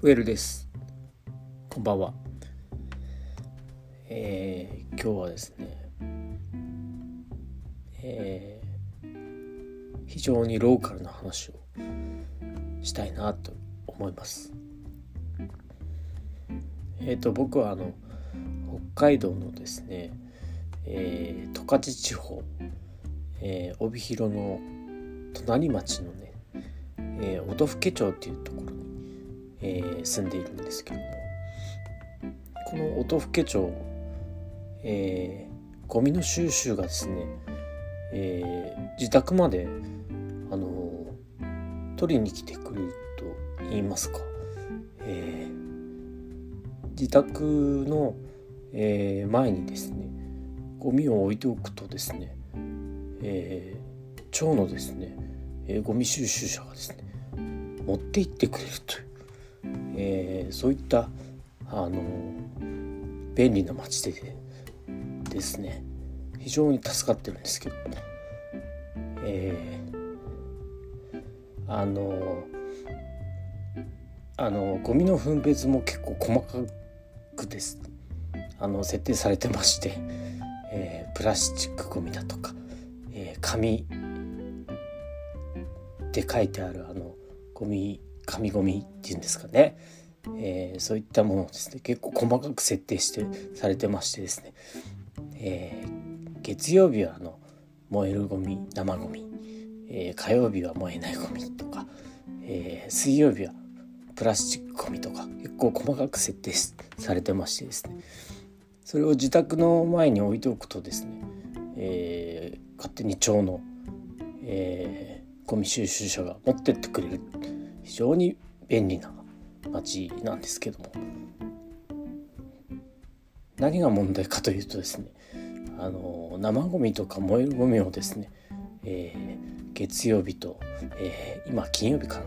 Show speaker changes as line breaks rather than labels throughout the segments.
ウェルです。こんばんは。えー、今日はですねえー、非常にローカルな話をしたいなと思います。えっ、ー、と僕はあの北海道のですねえー、十勝地方、えー、帯広の隣町のね、えー、音更町っていうところ、えー、住んでいるんですけどもこの音更町、えー、ゴミの収集がですね、えー、自宅まであのー、取りに来てくれると言いますか、えー、自宅の、えー、前にですねゴミを置いておくとですね、えー、町のですね、えー、ゴミ収集車がですね持って行ってくれるという、えー、そういったあの便利な街でですね非常に助かってるんですけど、えー、あのあのゴミの分別も結構細かくです。あの設定されてまして、えー、プラスチックゴミだとか、えー、紙って書いてあるあのゴミ紙ゴミっていうんですかね、えー、そういったものをですね結構細かく設定してされてましてですね、えー、月曜日はあの燃えるゴミ生ゴミ、え、火曜日は燃えないゴミとか、え、水曜日はプラスチックゴミとか。結構細かく設定されてましてですね。それを自宅の前に置いておくとですね、えー、勝手に町の、えー、ゴミ収集車が持ってってくれる。非常に便利な街なんですけども。何が問題かというとですねあの生ゴミとか燃えるゴミをですね、えー、月曜日と、えー、今金曜日かな、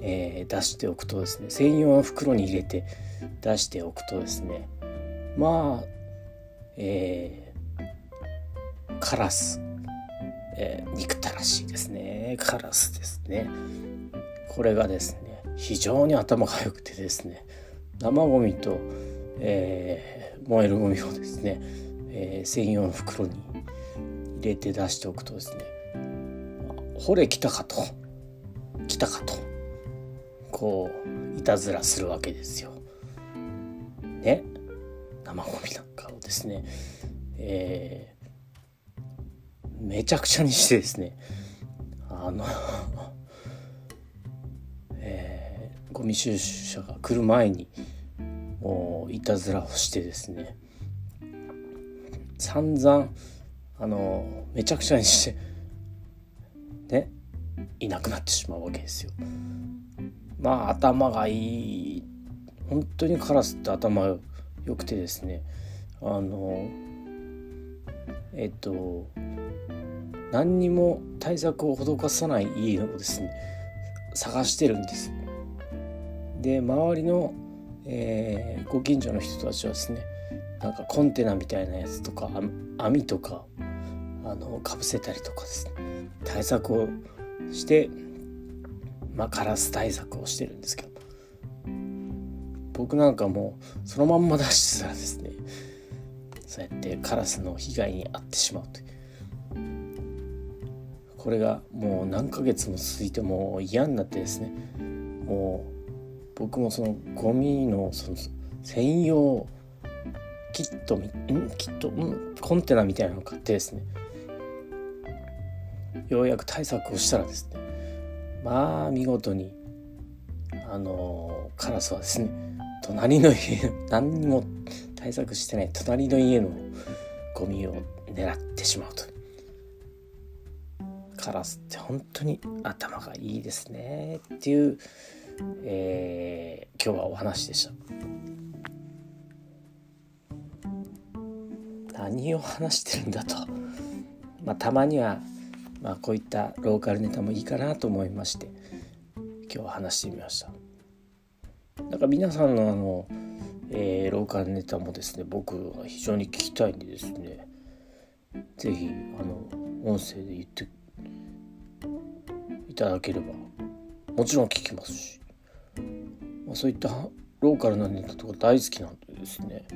えー、出しておくとですね専用の袋に入れて出しておくとですねまあえー、カラス、え、憎たらしいですね。カラスですねこれがですね非常に頭が良くてですね生ゴミと、えー、燃えるゴミをですね、えー、専用の袋に入れて出しておくとですね「ほれ来たか」と「来たか」とこういたずらするわけですよ。ね生ゴミなんかをですね、えー、めちゃくちゃにしてですねあの えー、ゴミ収集車が来る前にもういたずらをしてですね。散々あのめちゃくちゃにしてねいなくなってしまうわけですよ。まあ頭がいい。本当にカラスって頭よくてですね。あのえっと何にも対策を施さない家をですね。探してるんです。で周りの、えー、ご近所の人たちはですねなんかコンテナみたいなやつとか網とかあのかぶせたりとかですね対策をしてまあカラス対策をしてるんですけど。僕なんかもうそのまんま出してたらですねそうやってカラスの被害に遭ってしまうという。これがもう何ヶ月も続いても嫌になってですね。もう僕もそのゴミのその専用キットん？キット？ん？コンテナみたいなのを買ってですね。ようやく対策をしたらですね。まあ見事にあのカラスはですね隣の家 何にも対策してない隣の家のゴミを狙ってしまうと。カラスって本当に頭がいいですね。っていう、えー、今日はお話でした。何を話してるんだと。まあたまにはまあこういったローカルネタもいいかなと思いまして今日は話してみました。だから皆さんのあの、えー、ローカルネタもですね僕は非常に聞きたいんでですね是非あの音声で言ってただければもちろん聞きますしまそういったローカルなネタとか大好きなんでですね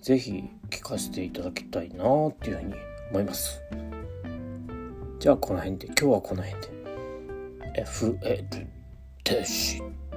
是非聞かせていただきたいなっていうふうに思います。じゃあこの辺で今日はこの辺で。FL でし。た